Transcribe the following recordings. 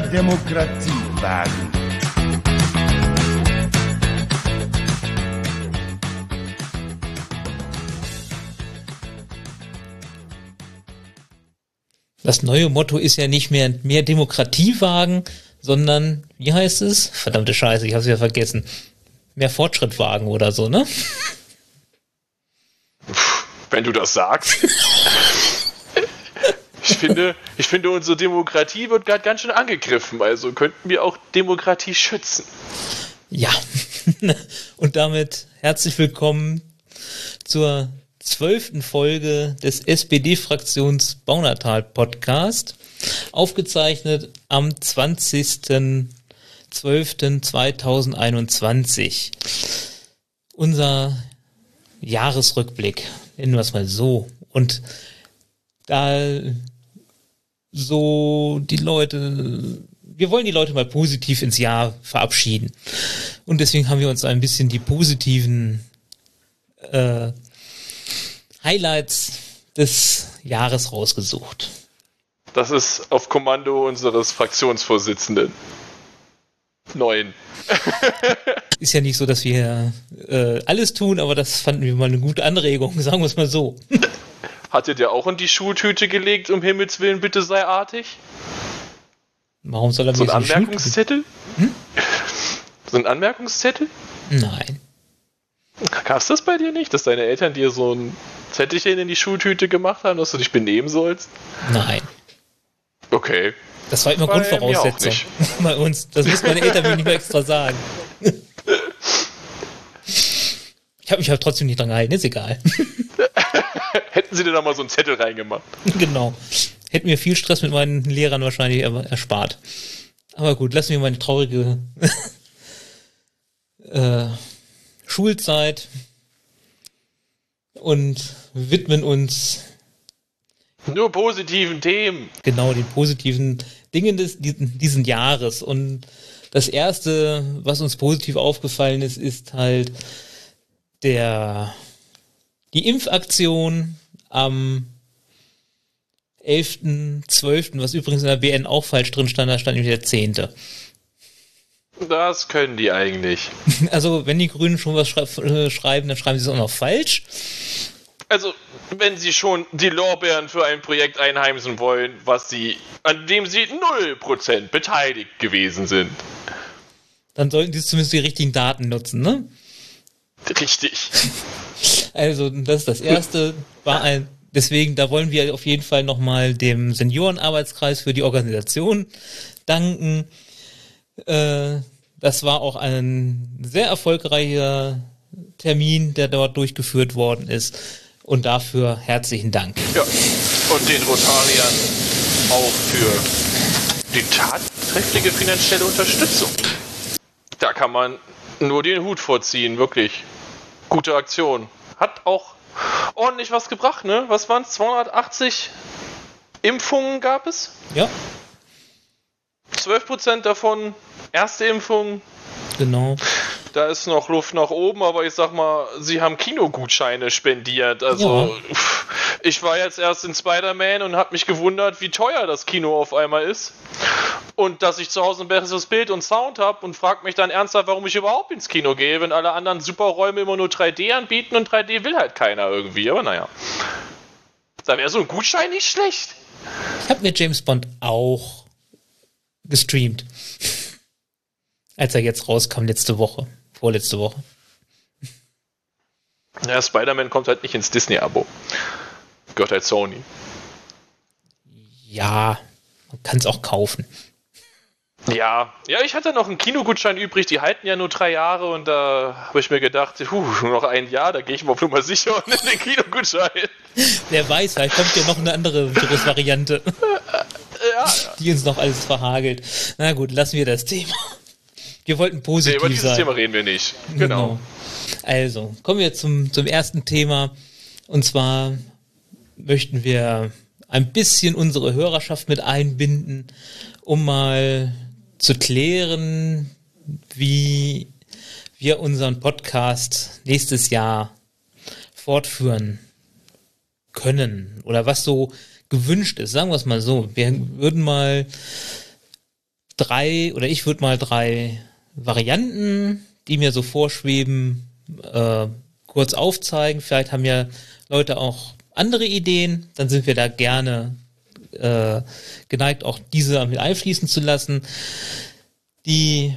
mehr Demokratie wagen. Das neue Motto ist ja nicht mehr mehr Demokratie wagen, sondern, wie heißt es? Verdammte Scheiße, ich hab's wieder vergessen. Mehr Fortschritt wagen oder so, ne? Wenn du das sagst. ich finde, ich finde, unsere Demokratie wird gerade ganz schön angegriffen, also könnten wir auch Demokratie schützen. Ja. Und damit herzlich willkommen zur zwölften Folge des SPD-Fraktions Baunatal Podcast, aufgezeichnet am 20.12.2021. Unser Jahresrückblick, nennen wir es mal so. Und da so die Leute, wir wollen die Leute mal positiv ins Jahr verabschieden. Und deswegen haben wir uns ein bisschen die positiven äh, Highlights des Jahres rausgesucht. Das ist auf Kommando unseres Fraktionsvorsitzenden. Neun. ist ja nicht so, dass wir äh, alles tun, aber das fanden wir mal eine gute Anregung, sagen wir es mal so. Hat ihr dir auch in die Schultüte gelegt, um Himmels Willen, bitte sei artig? Warum soll er so ein Anmerkungszettel? Hm? So ein Anmerkungszettel? Nein. Gab es das bei dir nicht, dass deine Eltern dir so ein Zettelchen in die Schultüte gemacht haben, dass du dich benehmen sollst? Nein. Okay. Das war immer Grundvoraussetzung bei uns. Das müssen meine Eltern mir nicht mehr extra sagen. Ich habe mich halt trotzdem nicht dran gehalten, ist egal. Hätten sie dir da mal so einen Zettel reingemacht. Genau. Hätten mir viel Stress mit meinen Lehrern wahrscheinlich erspart. Aber gut, lassen wir meine traurige äh, Schulzeit und widmen uns nur positiven Themen. Genau, den positiven Dingen des, diesen Jahres. Und das erste, was uns positiv aufgefallen ist, ist halt der, die Impfaktion am 11.12., was übrigens in der BN auch falsch drin stand, da stand nämlich der 10. Das können die eigentlich. Also, wenn die Grünen schon was äh, schreiben, dann schreiben sie es auch noch falsch. Also, wenn sie schon die Lorbeeren für ein Projekt einheimsen wollen, was sie, an dem sie 0% beteiligt gewesen sind. Dann sollten sie zumindest die richtigen Daten nutzen, ne? Richtig. Also, das ist das erste, war ein, deswegen, da wollen wir auf jeden Fall nochmal dem Seniorenarbeitskreis für die Organisation danken. Äh, das war auch ein sehr erfolgreicher Termin, der dort durchgeführt worden ist. Und dafür herzlichen Dank. Ja, und den Rotariern auch für die tatkräftige finanzielle Unterstützung. Da kann man nur den Hut vorziehen, wirklich. Gute Aktion. Hat auch ordentlich was gebracht, ne? Was waren es? 280 Impfungen gab es? Ja. 12% davon erste Impfung. Genau. Da ist noch Luft nach oben, aber ich sag mal, sie haben Kinogutscheine spendiert. Also, ja. ich war jetzt erst in Spider-Man und habe mich gewundert, wie teuer das Kino auf einmal ist. Und dass ich zu Hause ein besseres Bild und Sound habe und frage mich dann ernsthaft, warum ich überhaupt ins Kino gehe, wenn alle anderen Superräume immer nur 3D anbieten und 3D will halt keiner irgendwie. Aber naja. Da wäre so ein Gutschein nicht schlecht. Ich habe mir James Bond auch gestreamt. Als er jetzt rauskam, letzte Woche. Vorletzte Woche. Ja, Spider-Man kommt halt nicht ins Disney-Abo. Gehört halt Sony. Ja, man kann es auch kaufen. Ja, ja, ich hatte noch einen Kinogutschein übrig, die halten ja nur drei Jahre und da habe ich mir gedacht, huh, nur noch ein Jahr, da gehe ich mal auf Nummer sicher und nehme den Kinogutschein. Wer weiß, vielleicht kommt ja noch eine andere Virusvariante. ja. Die uns noch alles verhagelt. Na gut, lassen wir das Thema. Wir wollten positiv nee, über dieses sein. Thema reden wir nicht. Genau. genau. Also, kommen wir zum, zum ersten Thema. Und zwar möchten wir ein bisschen unsere Hörerschaft mit einbinden, um mal zu klären, wie wir unseren Podcast nächstes Jahr fortführen können oder was so gewünscht ist. Sagen wir es mal so. Wir würden mal drei, oder ich würde mal drei Varianten, die mir so vorschweben, äh, kurz aufzeigen. Vielleicht haben ja Leute auch andere Ideen, dann sind wir da gerne äh, geneigt, auch diese mit einfließen zu lassen. Die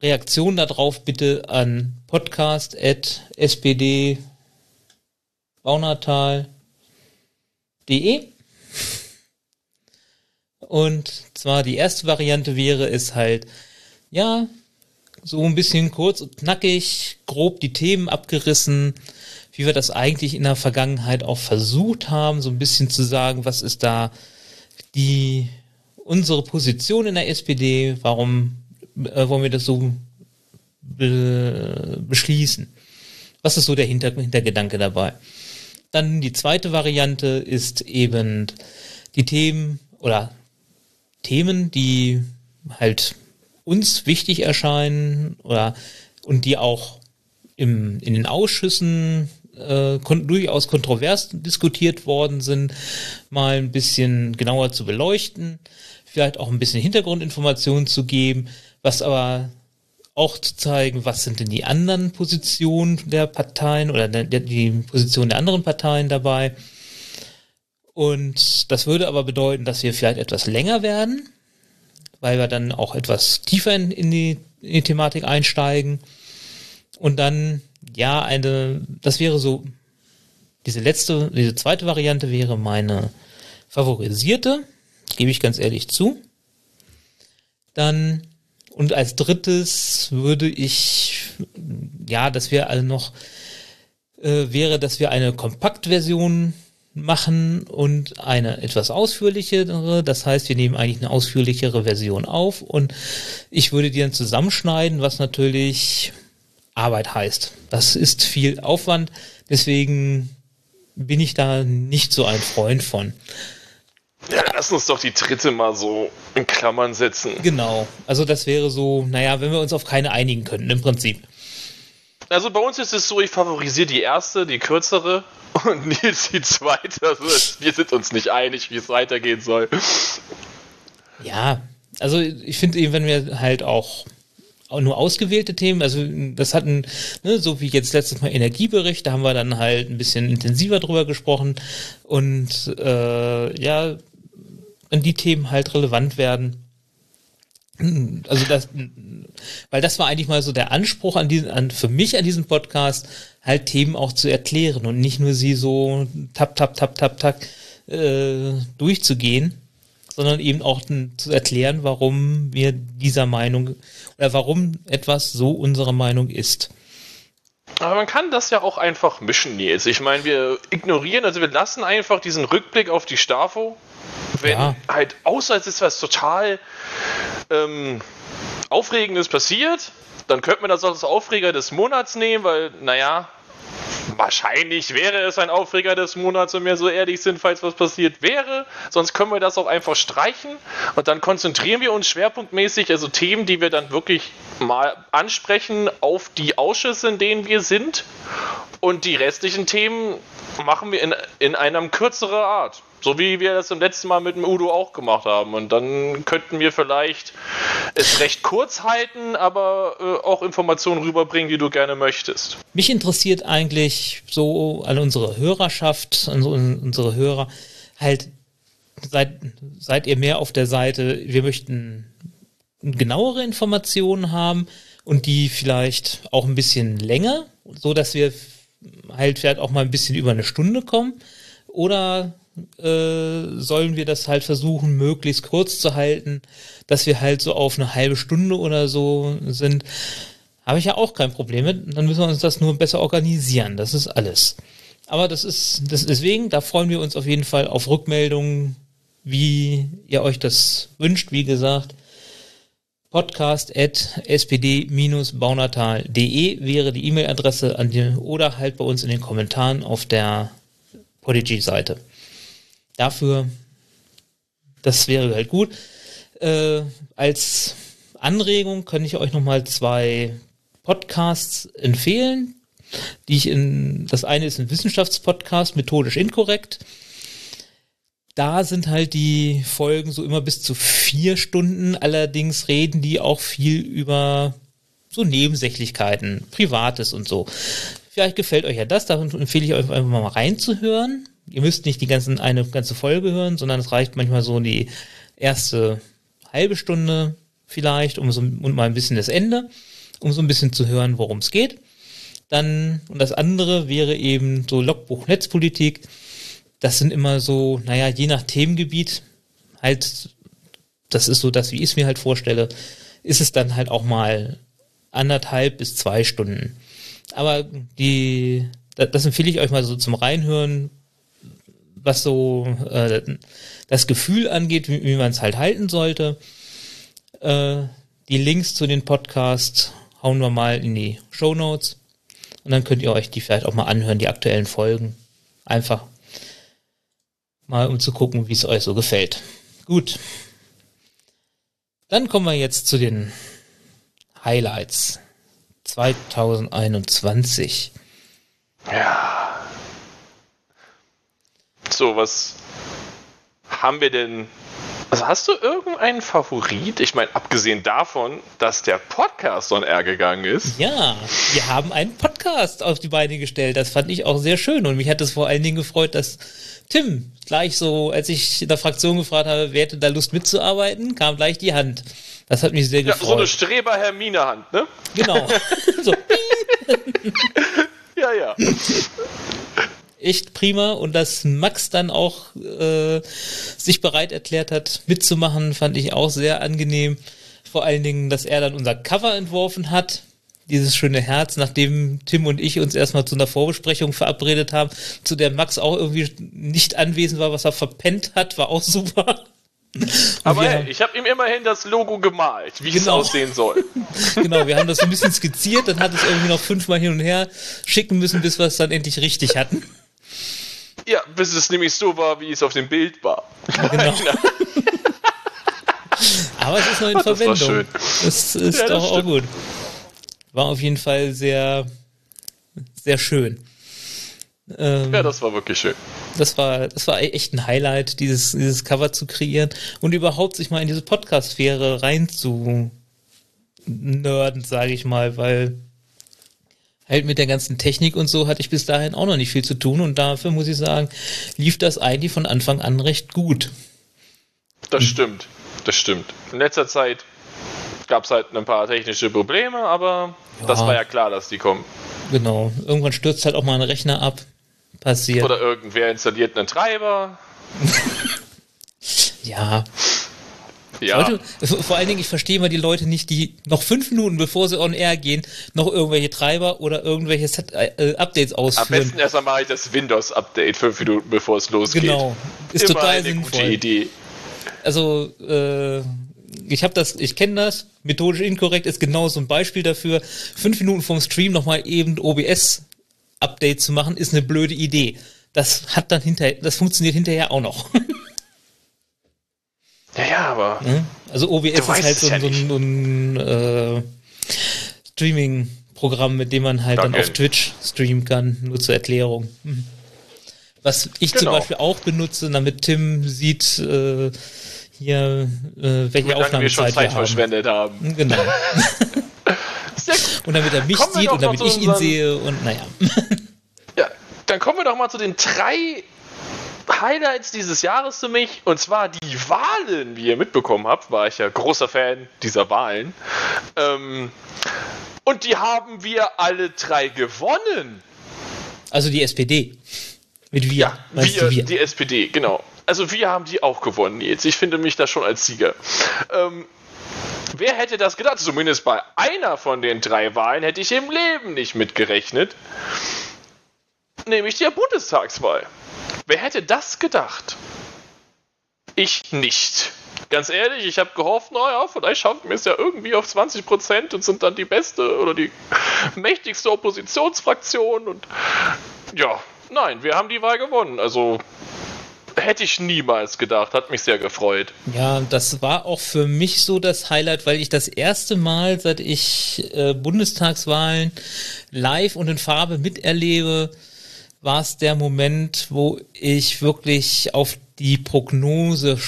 Reaktion darauf bitte an podcast.spd baunatal.de und zwar die erste Variante wäre es halt, ja, so ein bisschen kurz und knackig, grob die Themen abgerissen, wie wir das eigentlich in der Vergangenheit auch versucht haben, so ein bisschen zu sagen, was ist da die unsere Position in der SPD, warum äh, wollen wir das so be beschließen? Was ist so der Hinter Hintergedanke dabei? Dann die zweite Variante ist eben die Themen oder Themen, die halt uns wichtig erscheinen oder und die auch im, in den Ausschüssen äh, kon durchaus kontrovers diskutiert worden sind, mal ein bisschen genauer zu beleuchten, vielleicht auch ein bisschen Hintergrundinformationen zu geben, was aber auch zu zeigen, was sind denn die anderen Positionen der Parteien oder der, die Position der anderen Parteien dabei. Und das würde aber bedeuten, dass wir vielleicht etwas länger werden, weil wir dann auch etwas tiefer in, in, die, in die Thematik einsteigen. Und dann, ja, eine, das wäre so, diese letzte, diese zweite Variante wäre meine favorisierte, gebe ich ganz ehrlich zu. Dann, und als drittes würde ich, ja, dass wir also noch, äh, wäre, dass wir eine Kompaktversion machen und eine etwas ausführlichere. Das heißt, wir nehmen eigentlich eine ausführlichere Version auf und ich würde die dann zusammenschneiden, was natürlich Arbeit heißt. Das ist viel Aufwand, deswegen bin ich da nicht so ein Freund von. Ja, lass uns doch die dritte mal so in Klammern setzen. Genau. Also das wäre so, naja, wenn wir uns auf keine einigen könnten, im Prinzip. Also bei uns ist es so, ich favorisiere die erste, die kürzere, und Nils die zweite. Also wir sind uns nicht einig, wie es weitergehen soll. Ja, also ich finde eben, wenn wir halt auch nur ausgewählte Themen, also das hatten, ne, so wie jetzt letztes Mal Energiebericht, da haben wir dann halt ein bisschen intensiver drüber gesprochen und äh, ja, wenn die Themen halt relevant werden, also das, weil das war eigentlich mal so der Anspruch an diesen, an, für mich an diesem Podcast, halt Themen auch zu erklären und nicht nur sie so tap, tap, tap, tap, tap äh, durchzugehen, sondern eben auch zu erklären, warum wir dieser Meinung oder warum etwas so unsere Meinung ist. Aber man kann das ja auch einfach mischen, Nils. Ich meine, wir ignorieren, also wir lassen einfach diesen Rückblick auf die Stafo. Wenn ja. halt, außer es ist was total ähm, Aufregendes passiert, dann könnte man das als Aufreger des Monats nehmen, weil, naja, wahrscheinlich wäre es ein Aufreger des Monats, wenn wir so ehrlich sind, falls was passiert wäre. Sonst können wir das auch einfach streichen und dann konzentrieren wir uns schwerpunktmäßig, also Themen, die wir dann wirklich mal ansprechen, auf die Ausschüsse, in denen wir sind. Und die restlichen Themen machen wir in, in einer kürzeren Art. So wie wir das im letzten Mal mit dem Udo auch gemacht haben. Und dann könnten wir vielleicht es recht kurz halten, aber äh, auch Informationen rüberbringen, die du gerne möchtest. Mich interessiert eigentlich so an unsere Hörerschaft, an unsere Hörer, halt, seid, seid ihr mehr auf der Seite, wir möchten genauere Informationen haben und die vielleicht auch ein bisschen länger, so dass wir halt vielleicht auch mal ein bisschen über eine Stunde kommen? Oder äh, sollen wir das halt versuchen, möglichst kurz zu halten, dass wir halt so auf eine halbe Stunde oder so sind. Habe ich ja auch kein Problem mit. Dann müssen wir uns das nur besser organisieren. Das ist alles. Aber das ist, das deswegen, da freuen wir uns auf jeden Fall auf Rückmeldungen, wie ihr euch das wünscht. Wie gesagt, podcast at spd-baunatal.de wäre die E-Mail-Adresse an die, oder halt bei uns in den Kommentaren auf der Podigy-Seite dafür, das wäre halt gut. Äh, als Anregung kann ich euch nochmal zwei Podcasts empfehlen, die ich in, das eine ist ein Wissenschaftspodcast, methodisch inkorrekt. da sind halt die Folgen so immer bis zu vier Stunden. Allerdings reden die auch viel über so Nebensächlichkeiten, Privates und so. Vielleicht gefällt euch ja das, da empfehle ich euch einfach mal reinzuhören. Ihr müsst nicht die ganzen, eine ganze Folge hören, sondern es reicht manchmal so die erste halbe Stunde vielleicht um so, und mal ein bisschen das Ende, um so ein bisschen zu hören, worum es geht. Dann, und das andere wäre eben so Logbuch Netzpolitik. Das sind immer so, naja, je nach Themengebiet, halt, das ist so das, wie ich es mir halt vorstelle, ist es dann halt auch mal anderthalb bis zwei Stunden. Aber die, das empfehle ich euch mal so zum Reinhören, was so äh, das Gefühl angeht, wie, wie man es halt halten sollte. Äh, die Links zu den Podcasts hauen wir mal in die Show Notes und dann könnt ihr euch die vielleicht auch mal anhören, die aktuellen Folgen. Einfach mal um zu gucken, wie es euch so gefällt. Gut. Dann kommen wir jetzt zu den Highlights 2021. Ja. So, was haben wir denn? Also hast du irgendeinen Favorit? Ich meine, abgesehen davon, dass der Podcast on air gegangen ist. Ja, wir haben einen Podcast auf die Beine gestellt. Das fand ich auch sehr schön. Und mich hat es vor allen Dingen gefreut, dass Tim gleich so, als ich in der Fraktion gefragt habe, wer hätte da Lust mitzuarbeiten, kam gleich die Hand. Das hat mich sehr gefreut. Ja, so eine Streber-Hermine-Hand, ne? Genau. so. ja, ja echt prima und dass Max dann auch äh, sich bereit erklärt hat, mitzumachen, fand ich auch sehr angenehm. Vor allen Dingen, dass er dann unser Cover entworfen hat. Dieses schöne Herz, nachdem Tim und ich uns erstmal zu einer Vorbesprechung verabredet haben, zu der Max auch irgendwie nicht anwesend war, was er verpennt hat, war auch super. Aber hey, ich habe ihm immerhin das Logo gemalt, wie genau. es aussehen soll. genau, wir haben das so ein bisschen skizziert, dann hat es irgendwie noch fünfmal hin und her schicken müssen, bis wir es dann endlich richtig hatten. Ja, bis es nämlich so war, wie es auf dem Bild war. Genau. Aber es ist noch in Ach, Verwendung. Das, war schön. das ist ja, auch, auch gut. War auf jeden Fall sehr, sehr schön. Ähm, ja, das war wirklich schön. Das war, das war echt ein Highlight, dieses, dieses Cover zu kreieren und überhaupt sich mal in diese Podcast-Sphäre rein zu nerden, sage ich mal, weil halt mit der ganzen Technik und so hatte ich bis dahin auch noch nicht viel zu tun und dafür muss ich sagen, lief das eigentlich von Anfang an recht gut. Das stimmt, das stimmt. In letzter Zeit gab es halt ein paar technische Probleme, aber ja. das war ja klar, dass die kommen. Genau, irgendwann stürzt halt auch mal ein Rechner ab. Passiert. Oder irgendwer installiert einen Treiber. ja. Ja. Leute, vor allen Dingen, ich verstehe mal die Leute nicht, die noch fünf Minuten bevor sie on air gehen, noch irgendwelche Treiber oder irgendwelche Set, äh, Updates ausführen. Am besten mache ich das Windows-Update fünf Minuten bevor es losgeht. Genau. Ist Immer total eine sinnvoll. gute Idee. Also, äh, ich habe das, ich kenne das, methodisch inkorrekt ist genau so ein Beispiel dafür. Fünf Minuten vom Stream nochmal eben OBS-Update zu machen, ist eine blöde Idee. Das hat dann hinterher, das funktioniert hinterher auch noch. Ja, ja, aber. Ne? Also OBS ist halt so, ja so, ein, so ein äh, Streaming-Programm, mit dem man halt Danke. dann auf Twitch streamen kann, nur zur Erklärung. Mhm. Was ich genau. zum Beispiel auch benutze, damit Tim sieht, äh, hier, äh, welche Aufnahmezeit wir schon Zeit wir verschwendet haben. Mhm, genau. und damit er mich sieht und damit ich ihn sehe und naja. ja, dann kommen wir doch mal zu den drei Highlights dieses Jahres für mich, und zwar die Wahlen, wie ihr mitbekommen habt, war ich ja großer Fan dieser Wahlen. Ähm, und die haben wir alle drei gewonnen. Also die SPD. Mit wir. Ja, wir, wir, die SPD, genau. Also wir haben die auch gewonnen jetzt. Ich finde mich da schon als Sieger. Ähm, wer hätte das gedacht? Zumindest bei einer von den drei Wahlen hätte ich im Leben nicht mitgerechnet. Nämlich der Bundestagswahl. Wer hätte das gedacht? Ich nicht. Ganz ehrlich, ich habe gehofft, naja, vielleicht schaffen wir es ja irgendwie auf 20% und sind dann die beste oder die mächtigste Oppositionsfraktion und ja, nein, wir haben die Wahl gewonnen. Also hätte ich niemals gedacht, hat mich sehr gefreut. Ja, das war auch für mich so das Highlight, weil ich das erste Mal, seit ich äh, Bundestagswahlen live und in Farbe miterlebe, war es der Moment, wo ich wirklich auf die Prognose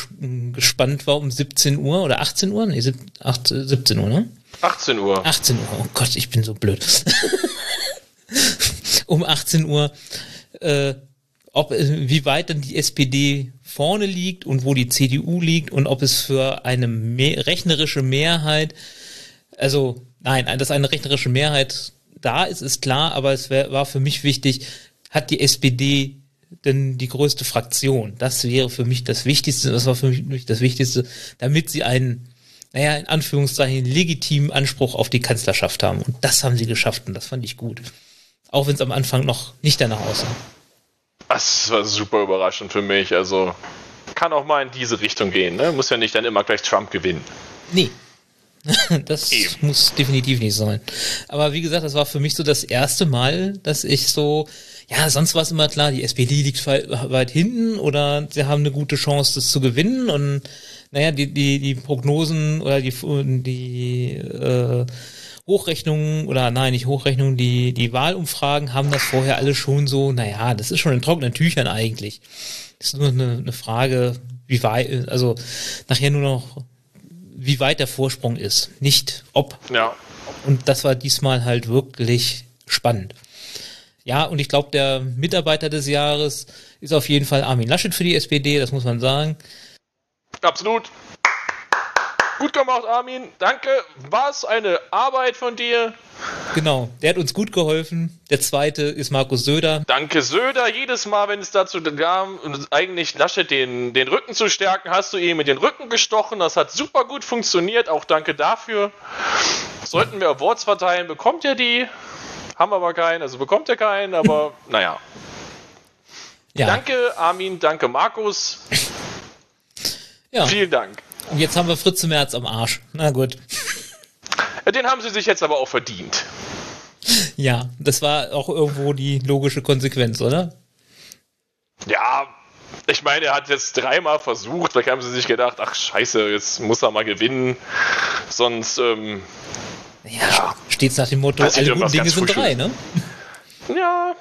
gespannt war um 17 Uhr oder 18 Uhr? Nee, 17 Uhr, ne? 18 Uhr. 18 Uhr. Oh Gott, ich bin so blöd. um 18 Uhr, äh, ob, äh, wie weit dann die SPD vorne liegt und wo die CDU liegt und ob es für eine mehr, rechnerische Mehrheit, also nein, dass eine rechnerische Mehrheit da ist, ist klar, aber es wär, war für mich wichtig, hat die SPD denn die größte Fraktion? Das wäre für mich das Wichtigste, das war für mich das Wichtigste, damit sie einen, naja, in Anführungszeichen legitimen Anspruch auf die Kanzlerschaft haben. Und das haben sie geschafft und das fand ich gut. Auch wenn es am Anfang noch nicht danach aussah. Das war super überraschend für mich. Also kann auch mal in diese Richtung gehen. Ne? Muss ja nicht dann immer gleich Trump gewinnen. Nee. das Eben. muss definitiv nicht sein. Aber wie gesagt, das war für mich so das erste Mal, dass ich so, ja, sonst war es immer klar, die SPD liegt weit hinten oder sie haben eine gute Chance, das zu gewinnen. Und naja, die, die, die Prognosen oder die, die äh, Hochrechnungen oder nein, nicht Hochrechnungen, die, die Wahlumfragen haben das vorher alle schon so, naja, das ist schon in trockenen Tüchern eigentlich. Das ist nur eine, eine Frage, wie weit, also nachher nur noch, wie weit der Vorsprung ist, nicht ob. Ja. Und das war diesmal halt wirklich spannend. Ja, und ich glaube, der Mitarbeiter des Jahres ist auf jeden Fall Armin Laschet für die SPD, das muss man sagen. Absolut. Gut gemacht, Armin. Danke. War es eine Arbeit von dir? Genau, der hat uns gut geholfen. Der zweite ist Markus Söder. Danke, Söder. Jedes Mal, wenn es dazu kam, eigentlich Laschet den, den Rücken zu stärken, hast du ihm mit den Rücken gestochen. Das hat super gut funktioniert. Auch danke dafür. Sollten wir Awards verteilen, bekommt er die. Haben aber keinen, also bekommt er keinen, aber naja. Ja. Danke, Armin. Danke, Markus. Ja. Vielen Dank. Und jetzt haben wir Fritze Merz am Arsch. Na gut. Den haben sie sich jetzt aber auch verdient. Ja, das war auch irgendwo die logische Konsequenz, oder? Ja, ich meine, er hat jetzt dreimal versucht, vielleicht haben sie sich gedacht, ach scheiße, jetzt muss er mal gewinnen. Sonst, ähm, ja, ja. steht's nach dem Motto, alle guten Dinge sind drei, ne? Ja,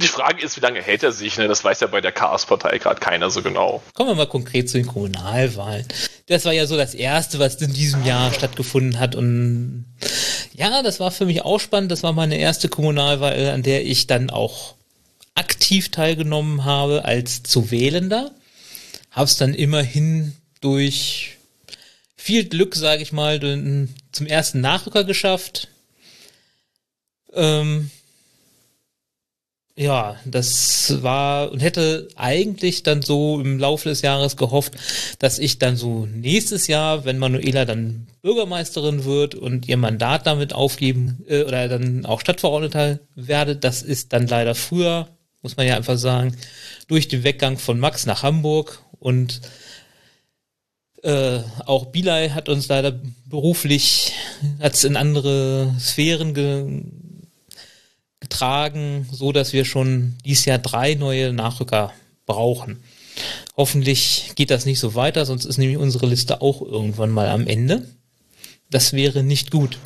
die Frage ist, wie lange hält er sich? Ne? Das weiß ja bei der Chaos-Partei gerade keiner so genau. Kommen wir mal konkret zu den Kommunalwahlen. Das war ja so das erste, was in diesem Jahr stattgefunden hat. Und ja, das war für mich auch spannend. Das war meine erste Kommunalwahl, an der ich dann auch aktiv teilgenommen habe als zu Wählender. Habe es dann immerhin durch viel Glück, sage ich mal, zum ersten Nachrücker geschafft. Ähm, ja, das war und hätte eigentlich dann so im Laufe des Jahres gehofft, dass ich dann so nächstes Jahr, wenn Manuela dann Bürgermeisterin wird und ihr Mandat damit aufgeben äh, oder dann auch Stadtverordneter werde, das ist dann leider früher, muss man ja einfach sagen, durch den Weggang von Max nach Hamburg. Und äh, auch Bilay hat uns leider beruflich, hat es in andere Sphären ge getragen, so dass wir schon dieses Jahr drei neue Nachrücker brauchen. Hoffentlich geht das nicht so weiter, sonst ist nämlich unsere Liste auch irgendwann mal am Ende. Das wäre nicht gut.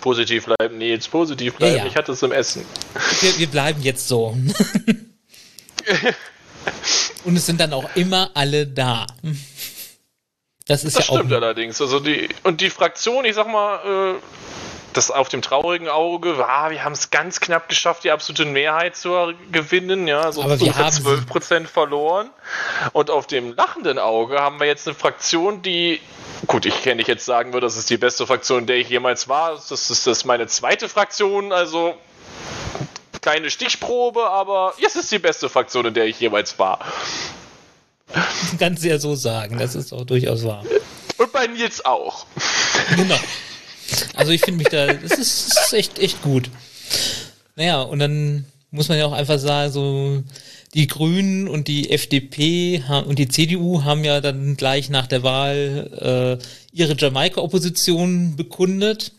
Positiv bleiben, Nils, positiv bleiben. Ja, ja. Ich hatte es im Essen. Wir, wir bleiben jetzt so. Und es sind dann auch immer alle da. Das ist das ja stimmt auch allerdings. Also die, und die Fraktion, ich sag mal, äh, das auf dem traurigen Auge war, wir haben es ganz knapp geschafft, die absolute Mehrheit zu gewinnen, ja, so Aber wir haben 12 Prozent verloren. Und auf dem lachenden Auge haben wir jetzt eine Fraktion, die, gut, ich kenne nicht jetzt sagen würde, das ist die beste Fraktion, in der ich jemals war. Das ist, das ist meine zweite Fraktion, also keine Stichprobe, aber es ist die beste Fraktion, in der ich jemals war. Kannst du ja so sagen, das ist auch durchaus wahr. Und bei Nils auch. Genau. Also ich finde mich da, das ist, das ist echt, echt gut. Naja, und dann muss man ja auch einfach sagen, so die Grünen und die FDP und die CDU haben ja dann gleich nach der Wahl äh, ihre Jamaika-Opposition bekundet.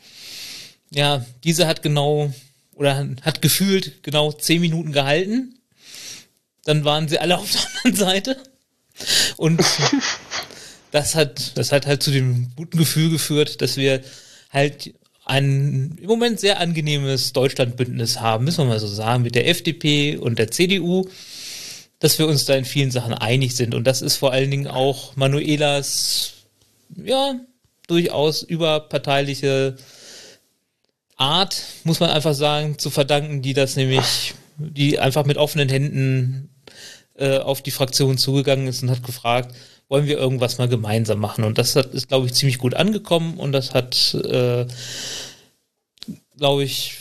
Ja, diese hat genau oder hat gefühlt genau zehn Minuten gehalten. Dann waren sie alle auf der anderen Seite. Und das hat, das hat halt zu dem guten Gefühl geführt, dass wir halt ein im Moment sehr angenehmes Deutschlandbündnis haben, müssen wir mal so sagen, mit der FDP und der CDU, dass wir uns da in vielen Sachen einig sind. Und das ist vor allen Dingen auch Manuelas, ja, durchaus überparteiliche Art, muss man einfach sagen, zu verdanken, die das nämlich, die einfach mit offenen Händen äh, auf die Fraktion zugegangen ist und hat gefragt, wollen wir irgendwas mal gemeinsam machen. Und das hat, ist, glaube ich, ziemlich gut angekommen und das hat, äh, glaube ich,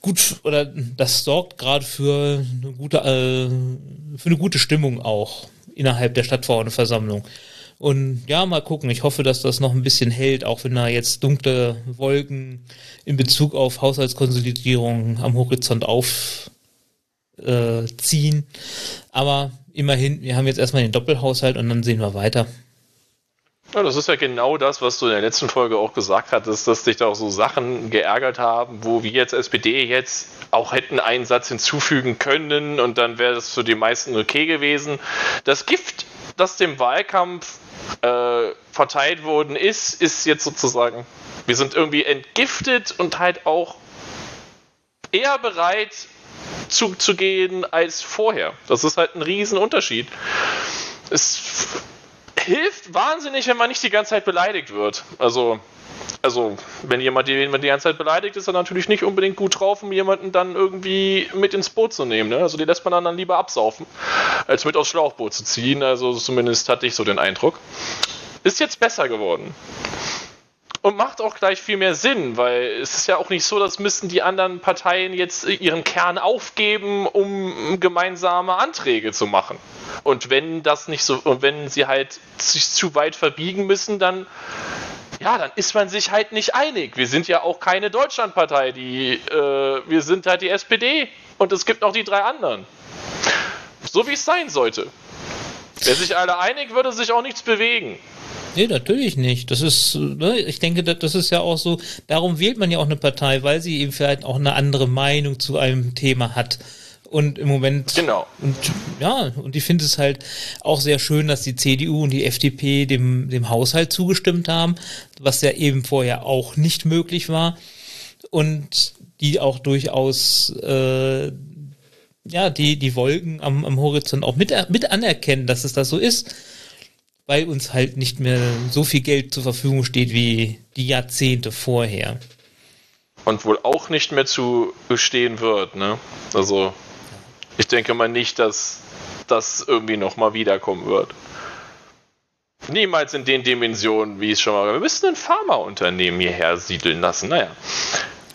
gut oder das sorgt gerade für eine gute, äh, für eine gute Stimmung auch innerhalb der Stadtverordnetenversammlung. Und ja, mal gucken. Ich hoffe, dass das noch ein bisschen hält, auch wenn da jetzt dunkle Wolken in Bezug auf Haushaltskonsolidierung am Horizont aufziehen. Äh, Aber immerhin, wir haben jetzt erstmal den Doppelhaushalt und dann sehen wir weiter. Ja, das ist ja genau das, was du in der letzten Folge auch gesagt hattest, dass dich da auch so Sachen geärgert haben, wo wir jetzt SPD jetzt auch hätten einen Satz hinzufügen können und dann wäre das für die meisten okay gewesen. Das Gift, das dem Wahlkampf äh, verteilt worden ist, ist jetzt sozusagen, wir sind irgendwie entgiftet und halt auch eher bereit, zuzugehen als vorher. Das ist halt ein Riesenunterschied. Es hilft wahnsinnig, wenn man nicht die ganze Zeit beleidigt wird. Also, also wenn jemand die, die ganze Zeit beleidigt, ist er natürlich nicht unbedingt gut drauf, um jemanden dann irgendwie mit ins Boot zu nehmen. Ne? Also die lässt man dann, dann lieber absaufen, als mit aufs Schlauchboot zu ziehen. Also zumindest hatte ich so den Eindruck. Ist jetzt besser geworden und macht auch gleich viel mehr Sinn, weil es ist ja auch nicht so, dass müssten die anderen Parteien jetzt ihren Kern aufgeben, um gemeinsame Anträge zu machen. Und wenn das nicht so, und wenn sie halt sich zu weit verbiegen müssen, dann ja, dann ist man sich halt nicht einig. Wir sind ja auch keine Deutschlandpartei, die äh, wir sind halt die SPD und es gibt noch die drei anderen. So wie es sein sollte. Wer sich alle einig, würde sich auch nichts bewegen. Nee, natürlich nicht. Das ist, ne, ich denke, das ist ja auch so, darum wählt man ja auch eine Partei, weil sie eben vielleicht auch eine andere Meinung zu einem Thema hat. Und im Moment. Genau. Und ja, und ich finde es halt auch sehr schön, dass die CDU und die FDP dem, dem Haushalt zugestimmt haben, was ja eben vorher auch nicht möglich war. Und die auch durchaus äh, ja, die, die Wolken am, am Horizont auch mit, mit anerkennen, dass es das so ist weil uns halt nicht mehr so viel Geld zur Verfügung steht wie die Jahrzehnte vorher. Und wohl auch nicht mehr zu bestehen wird, ne? Also, ich denke mal nicht, dass das irgendwie nochmal wiederkommen wird. Niemals in den Dimensionen, wie es schon mal. Wir müssen ein Pharmaunternehmen hierher siedeln lassen. Naja.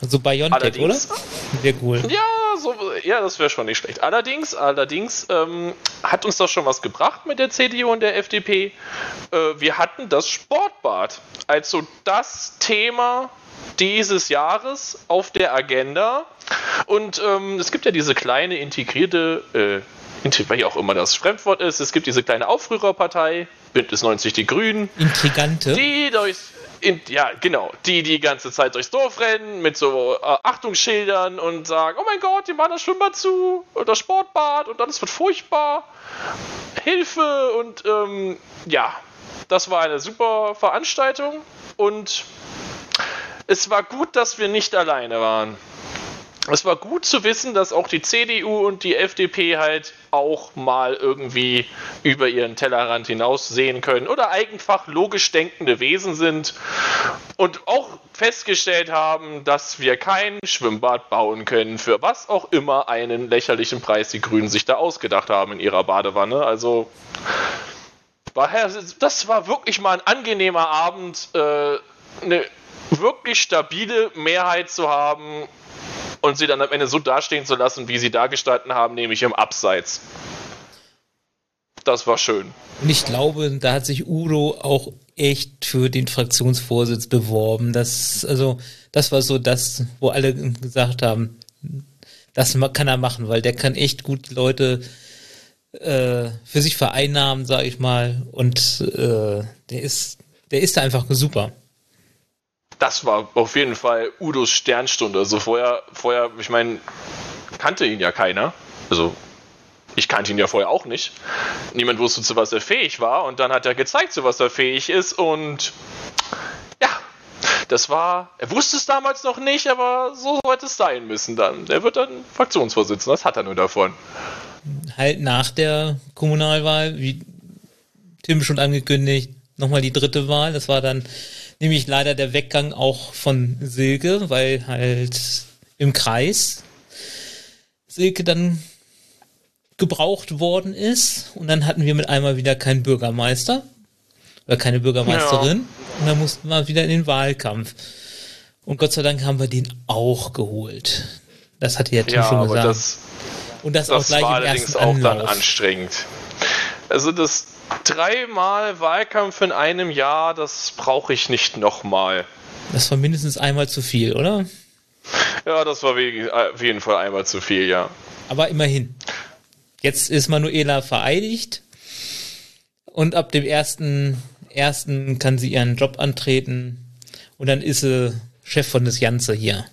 Also Biontech, oder? Sehr cool. Ja, so, ja das wäre schon nicht schlecht. Allerdings, allerdings ähm, hat uns das schon was gebracht mit der CDU und der FDP. Äh, wir hatten das Sportbad als so das Thema dieses Jahres auf der Agenda. Und ähm, es gibt ja diese kleine integrierte, äh, wie auch immer das Fremdwort ist, es gibt diese kleine Aufrührerpartei, Bündnis 90 Die Grünen. Intrigante. Die durchs in, ja, genau. Die die ganze Zeit durchs Dorf rennen mit so äh, Achtungsschildern und sagen, oh mein Gott, die machen das Schwimmbad zu und das Sportbad und alles wird furchtbar. Hilfe und ähm, ja, das war eine super Veranstaltung und es war gut, dass wir nicht alleine waren es war gut zu wissen, dass auch die CDU und die FDP halt auch mal irgendwie über ihren Tellerrand hinaus sehen können oder einfach logisch denkende Wesen sind und auch festgestellt haben, dass wir kein Schwimmbad bauen können, für was auch immer einen lächerlichen Preis die Grünen sich da ausgedacht haben in ihrer Badewanne. Also das war wirklich mal ein angenehmer Abend, äh, eine wirklich stabile Mehrheit zu haben und sie dann am Ende so dastehen zu lassen, wie sie dargestanden haben, nämlich im Abseits. Das war schön. Und ich glaube, da hat sich Udo auch echt für den Fraktionsvorsitz beworben. Das, also, das war so das, wo alle gesagt haben, das kann er machen, weil der kann echt gut Leute äh, für sich vereinnahmen, sage ich mal. Und äh, der ist, der ist einfach super das war auf jeden Fall Udos Sternstunde. Also vorher, vorher, ich meine, kannte ihn ja keiner. Also ich kannte ihn ja vorher auch nicht. Niemand wusste, zu was er fähig war. Und dann hat er gezeigt, zu was er fähig ist. Und ja, Das war, er wusste es damals noch nicht, aber so sollte es sein müssen dann. Der wird dann Fraktionsvorsitzender, das hat er nur davon. Halt nach der Kommunalwahl, wie Tim schon angekündigt, nochmal die dritte Wahl. Das war dann nämlich leider der Weggang auch von Silke, weil halt im Kreis Silke dann gebraucht worden ist. Und dann hatten wir mit einmal wieder keinen Bürgermeister oder keine Bürgermeisterin. Ja. Und dann mussten wir wieder in den Wahlkampf. Und Gott sei Dank haben wir den auch geholt. Das hatte ja Tim ja, schon gesagt. Das, und das, das auch gleich war im allerdings auch Anlauf. dann anstrengend. Also das dreimal Wahlkampf in einem Jahr, das brauche ich nicht nochmal. Das war mindestens einmal zu viel, oder? Ja, das war auf jeden Fall einmal zu viel, ja. Aber immerhin. Jetzt ist Manuela vereidigt und ab dem ersten, ersten kann sie ihren Job antreten und dann ist sie Chef von das Ganze hier.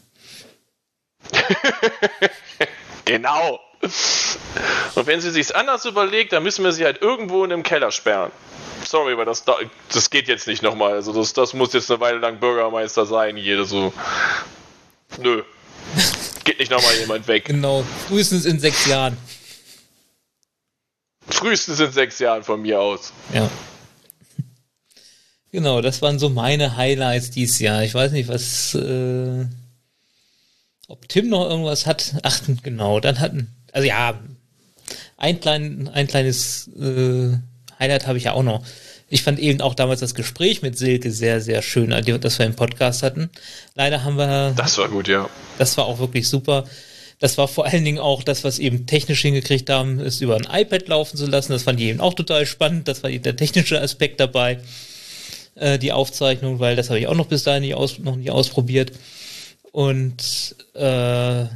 genau. Und wenn sie sich anders überlegt, dann müssen wir sie halt irgendwo in einem Keller sperren. Sorry, aber das, das geht jetzt nicht nochmal. Also das, das muss jetzt eine Weile lang Bürgermeister sein, jede so. Nö. Geht nicht nochmal jemand weg. Genau, frühestens in sechs Jahren. Frühestens in sechs Jahren von mir aus. Ja. Genau, das waren so meine Highlights dieses Jahr. Ich weiß nicht, was, äh, ob Tim noch irgendwas hat. Ach, genau, dann hatten, also ja, ein, klein, ein kleines äh, Highlight habe ich ja auch noch. Ich fand eben auch damals das Gespräch mit Silke sehr, sehr schön, das wir im Podcast hatten. Leider haben wir. Das war gut, ja. Das war auch wirklich super. Das war vor allen Dingen auch das, was eben technisch hingekriegt haben, es über ein iPad laufen zu lassen. Das fand ich eben auch total spannend. Das war eben der technische Aspekt dabei, äh, die Aufzeichnung, weil das habe ich auch noch bis dahin nicht aus, noch nicht ausprobiert. Und äh,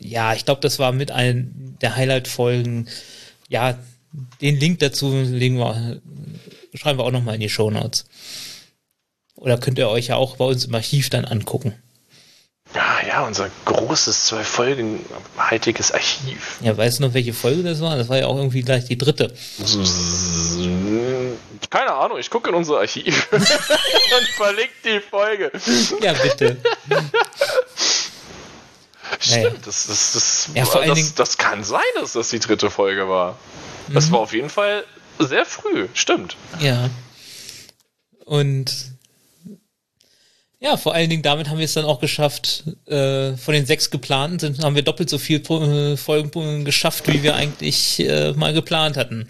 ja, ich glaube, das war mit einem der Highlight-Folgen. Ja, den Link dazu legen wir, schreiben wir auch nochmal in die Show Notes. Oder könnt ihr euch ja auch bei uns im Archiv dann angucken. Ja, ja, unser großes zwölf Folgen haltiges Archiv. Ja, weißt du noch, welche Folge das war? Das war ja auch irgendwie gleich die dritte. Keine Ahnung, ich gucke in unser Archiv und verlinke die Folge. Ja, bitte. Stimmt, naja. das, das, das, ja, vor das, das kann sein, dass das die dritte Folge war. Das mhm. war auf jeden Fall sehr früh, stimmt. Ja. Und ja, vor allen Dingen damit haben wir es dann auch geschafft. Äh, von den sechs geplanten sind, haben wir doppelt so viel äh, Folgen geschafft, wie wir eigentlich äh, mal geplant hatten.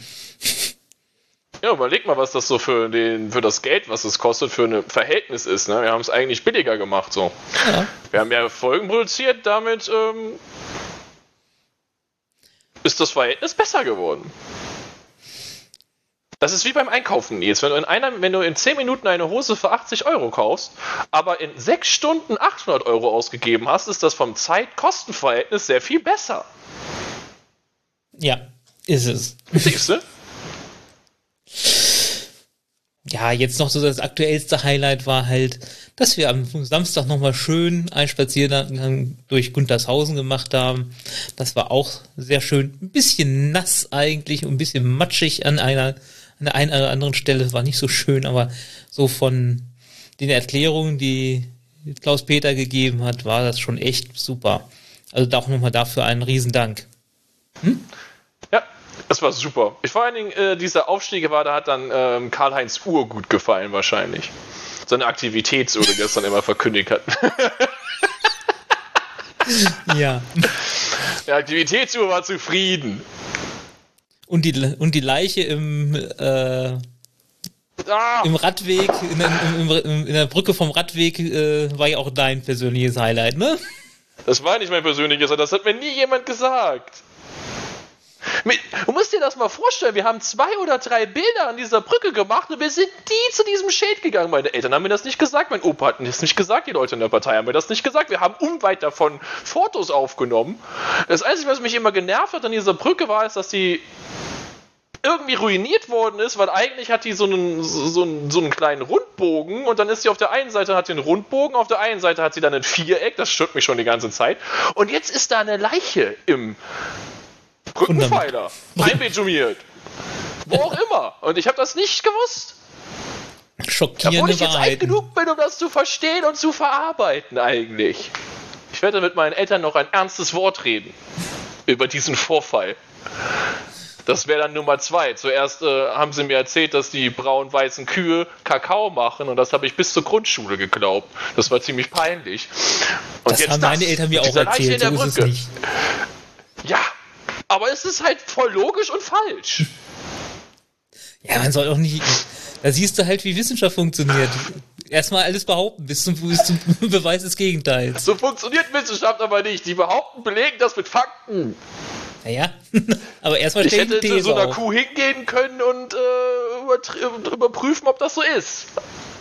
Ja, überleg mal, was das so für, den, für das Geld, was es kostet, für ein Verhältnis ist. Ne? Wir haben es eigentlich billiger gemacht. So. Ja. Wir haben ja Folgen produziert, damit ähm, ist das Verhältnis besser geworden. Das ist wie beim Einkaufen, Nils. Wenn du in, einer, wenn du in 10 Minuten eine Hose für 80 Euro kaufst, aber in 6 Stunden 800 Euro ausgegeben hast, ist das vom Zeit-Kosten-Verhältnis sehr viel besser. Ja, ist es. Siehst du? Ja, jetzt noch so das aktuellste Highlight war halt, dass wir am Samstag nochmal schön einen Spaziergang durch Guntershausen gemacht haben. Das war auch sehr schön. Ein bisschen nass eigentlich und ein bisschen matschig an einer an der einen oder anderen Stelle war nicht so schön, aber so von den Erklärungen, die Klaus Peter gegeben hat, war das schon echt super. Also auch nochmal dafür einen Riesendank. Hm? Das war super. Ich vor allen Dingen, äh, dieser Aufstieg war, da hat dann ähm, Karl-Heinz Uhr gut gefallen wahrscheinlich. Seine Aktivitätsuhr, die gestern immer verkündigt hat. ja. Der Aktivitätsuhr war zufrieden. Und die, und die Leiche im, äh, ah. im Radweg, in, in, in, in, der Brücke vom Radweg äh, war ja auch dein persönliches Highlight, ne? Das war nicht mein persönliches, das hat mir nie jemand gesagt. Du musst dir das mal vorstellen, wir haben zwei oder drei Bilder an dieser Brücke gemacht und wir sind die zu diesem Schild gegangen. Meine Eltern haben mir das nicht gesagt, mein Opa hat mir das nicht gesagt, die Leute in der Partei haben mir das nicht gesagt. Wir haben unweit davon Fotos aufgenommen. Das Einzige, was mich immer genervt hat an dieser Brücke war, ist, dass die irgendwie ruiniert worden ist, weil eigentlich hat die so einen, so, einen, so einen kleinen Rundbogen und dann ist sie auf der einen Seite hat den Rundbogen, auf der einen Seite hat sie dann ein Viereck, das stört mich schon die ganze Zeit. Und jetzt ist da eine Leiche im Brückenpfeiler, einbetumiert. Wo auch immer. Und ich habe das nicht gewusst. Schockierende Obwohl ich jetzt alt genug bin, um das zu verstehen und zu verarbeiten eigentlich. Ich werde mit meinen Eltern noch ein ernstes Wort reden über diesen Vorfall. Das wäre dann Nummer zwei. Zuerst äh, haben sie mir erzählt, dass die braun-weißen Kühe Kakao machen und das habe ich bis zur Grundschule geglaubt. Das war ziemlich peinlich. Und Das haben meine Eltern mir auch erzählt, so ist es nicht. Aber es ist halt voll logisch und falsch. Ja, man soll auch nicht. Da siehst du halt, wie Wissenschaft funktioniert. Erstmal alles behaupten, bis zum, bis zum Beweis des Gegenteils. So funktioniert Wissenschaft aber nicht. Die behaupten, belegen das mit Fakten. Naja, aber erstmal Ich hätte zu so einer auf. Kuh hingehen können und äh, überprüfen, ob das so ist.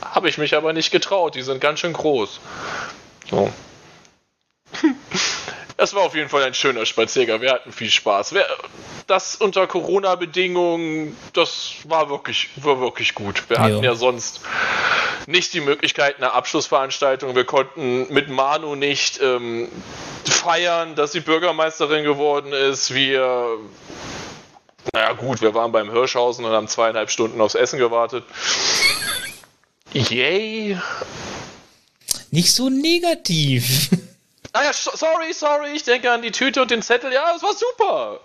Habe ich mich aber nicht getraut. Die sind ganz schön groß. So. Das war auf jeden Fall ein schöner Spaziergang. Wir hatten viel Spaß. Das unter Corona-Bedingungen, das war wirklich, war wirklich gut. Wir hatten Ja. ja sonst nicht die Möglichkeit einer Abschlussveranstaltung. Wir konnten mit Manu nicht ähm, feiern, dass sie Bürgermeisterin geworden ist. Wir, naja gut, wir waren beim Hirschhausen und haben zweieinhalb Stunden aufs Essen gewartet. Yay. Nicht so negativ. Ah ja, so- sorry, sorry, ich denke an die Tüte und den Zettel. Ja, es war super.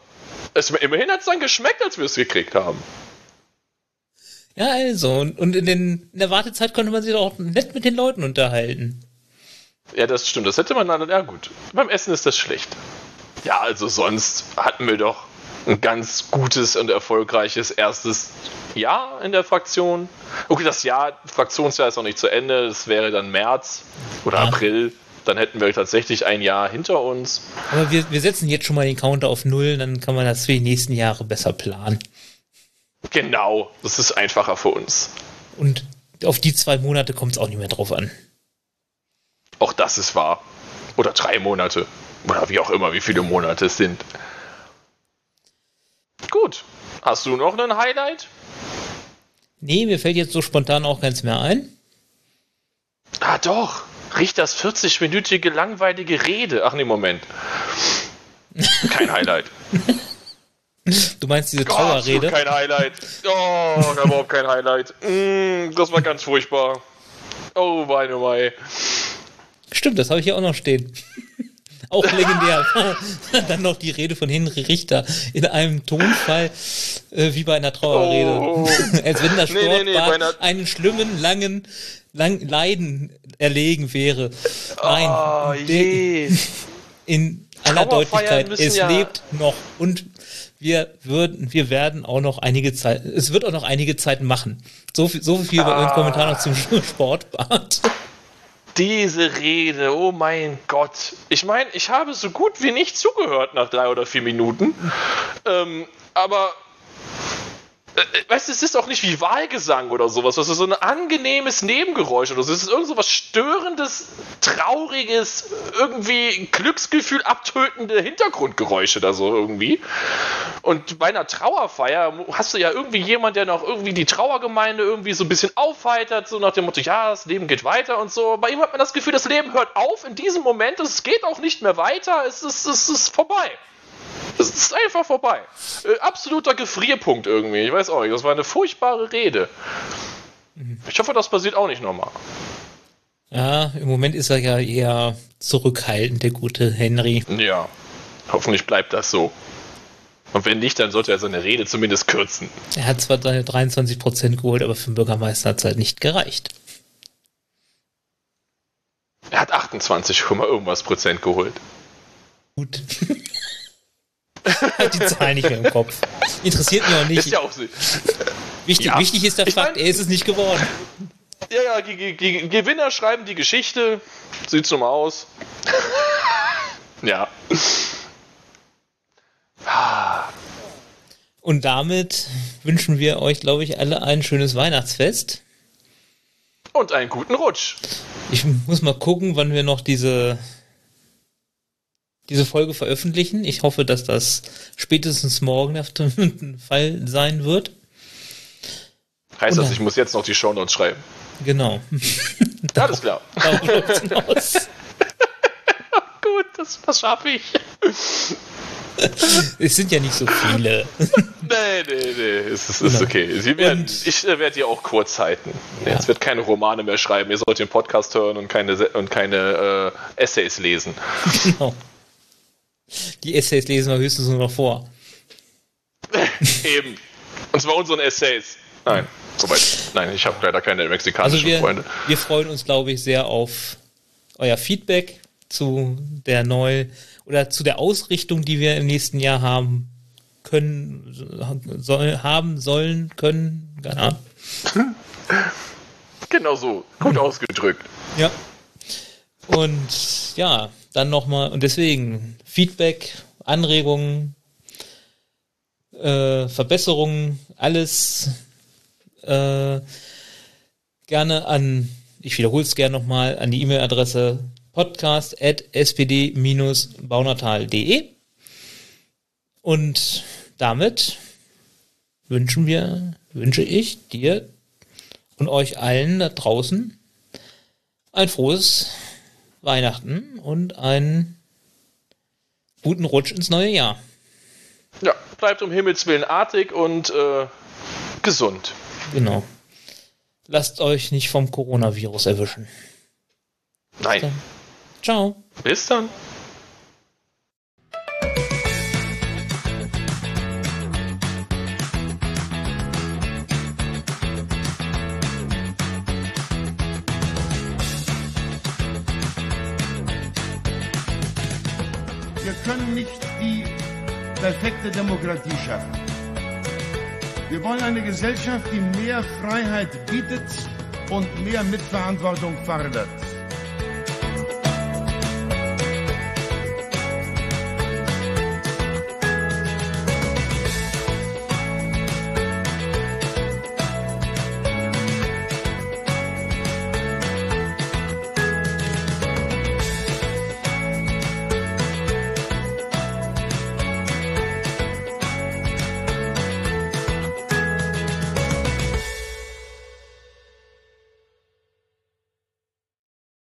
Es, immerhin hat es dann geschmeckt, als wir es gekriegt haben. Ja, also, und, und in, den, in der Wartezeit konnte man sich doch auch nett mit den Leuten unterhalten. Ja, das stimmt. Das hätte man dann. Ja, gut. Beim Essen ist das schlecht. Ja, also sonst hatten wir doch ein ganz gutes und erfolgreiches erstes Jahr in der Fraktion. Okay, das Jahr, Fraktionsjahr ist noch nicht zu Ende. Es wäre dann März oder Ja. April. Dann hätten wir tatsächlich ein Jahr hinter uns. Aber wir, wir setzen jetzt schon mal den Counter auf Null, dann kann man das für die nächsten Jahre besser planen. Genau. Das ist einfacher für uns. Und auf die zwei Monate kommt es auch nicht mehr drauf an. Auch das ist wahr. Oder drei Monate. Oder wie auch immer, wie viele Monate es sind. Gut. Hast du noch ein Highlight? Nee, mir fällt jetzt so spontan auch keins mehr ein. Ah, doch. Richters 40-minütige langweilige Rede. Ach nee, Moment. Kein Highlight. Du meinst diese Trauerrede? kein Highlight. Oh, überhaupt kein Highlight. Mm, das war ganz furchtbar. Oh, meine Mai. Stimmt, das habe ich hier auch noch stehen. Auch legendär. Dann noch die Rede von Henry Richter in einem Tonfall äh, wie bei einer Trauerrede. Oh. Als wenn das Nee, nee, nee, Sportbad bei einer- einen schlimmen, langen lang Leiden erlegen wäre. Nein, Oh, je. in aller Deutlichkeit, es ja- lebt noch und wir würden, wir werden auch noch einige Zeit, es wird auch noch einige Zeit machen. So viel, so viel Ah. ah. Kommentar noch zum Sportbad. Diese Rede, oh mein Gott. Ich meine, ich habe so gut wie nicht zugehört nach drei oder vier Minuten. Ähm, aber. Äh, weißt du, es ist auch nicht wie Wahlgesang oder sowas. Das ist so ein angenehmes Nebengeräusch oder so. Es ist irgend so was Störendes, Trauriges, irgendwie Glücksgefühl abtötende Hintergrundgeräusche da so irgendwie. Und bei einer Trauerfeier hast du ja irgendwie jemand, der noch irgendwie die Trauergemeinde irgendwie so ein bisschen aufheitert, so nach dem Motto, ja, das Leben geht weiter und so. Bei ihm hat man das Gefühl, das Leben hört auf in diesem Moment, es geht auch nicht mehr weiter, es ist, es ist vorbei. Es ist einfach vorbei. Äh, absoluter Gefrierpunkt irgendwie. Ich weiß auch nicht, das war eine furchtbare Rede. Ich hoffe, das passiert auch nicht nochmal. Ja, im Moment ist er ja eher zurückhaltend, der gute Henry. Ja, hoffentlich bleibt das so. Und wenn nicht, dann sollte er seine Rede zumindest kürzen. Er hat zwar seine 23 Prozent geholt, aber für den Bürgermeister hat es halt nicht gereicht. Er hat 28, Komma irgendwas Prozent geholt. Gut. hat die Zahl nicht mehr im Kopf. Interessiert mich auch nicht. Ist ja auch so. wichtig, ja. wichtig ist der Ich Fakt, mein- er ist es nicht geworden. Ja, ja, die, die Gewinner schreiben die Geschichte. Sieht so mal aus. ja. Und damit wünschen wir euch, glaube ich, alle ein schönes Weihnachtsfest. Und einen guten Rutsch. Ich muss mal gucken, wann wir noch diese, diese Folge veröffentlichen. Ich hoffe, dass das spätestens morgen der Fall sein wird. Heißt das, ich muss jetzt noch die Shownotes schreiben. Genau. Alles klar. Gut, das, das schaffe ich. es sind ja nicht so viele. nee, nee, nee, es ist, ist okay. Sie werden, ich äh, werde die auch kurz halten. Ja. Es wird keine Romane mehr schreiben. Ihr sollt den Podcast hören und keine, und keine äh, Essays lesen. Genau. Die Essays lesen wir höchstens nur noch vor. Eben. Und zwar unseren Essays. Nein, soweit. Nein, ich habe leider keine mexikanischen also wir, Freunde. Wir freuen uns, glaube ich, sehr auf euer Feedback zu der neu oder zu der Ausrichtung, die wir im nächsten Jahr haben können, soll, haben sollen, können, keine Ahnung. genau so, gut ausgedrückt. Ja. Und ja, dann nochmal, und deswegen Feedback, Anregungen, äh, Verbesserungen, alles äh, gerne an, ich wiederhole es gerne nochmal, an die E-Mail-Adresse podcast.spd-baunatal.de und damit wünschen wir, wünsche ich dir und euch allen da draußen ein frohes Weihnachten und einen guten Rutsch ins neue Jahr. Ja, bleibt um Himmels Willen artig und äh, gesund. Genau. Lasst euch nicht vom Coronavirus erwischen. Nein. Ciao. Bis dann. Perfekte Demokratie schaffen. Wir wollen eine Gesellschaft, die mehr Freiheit bietet und mehr Mitverantwortung fordert.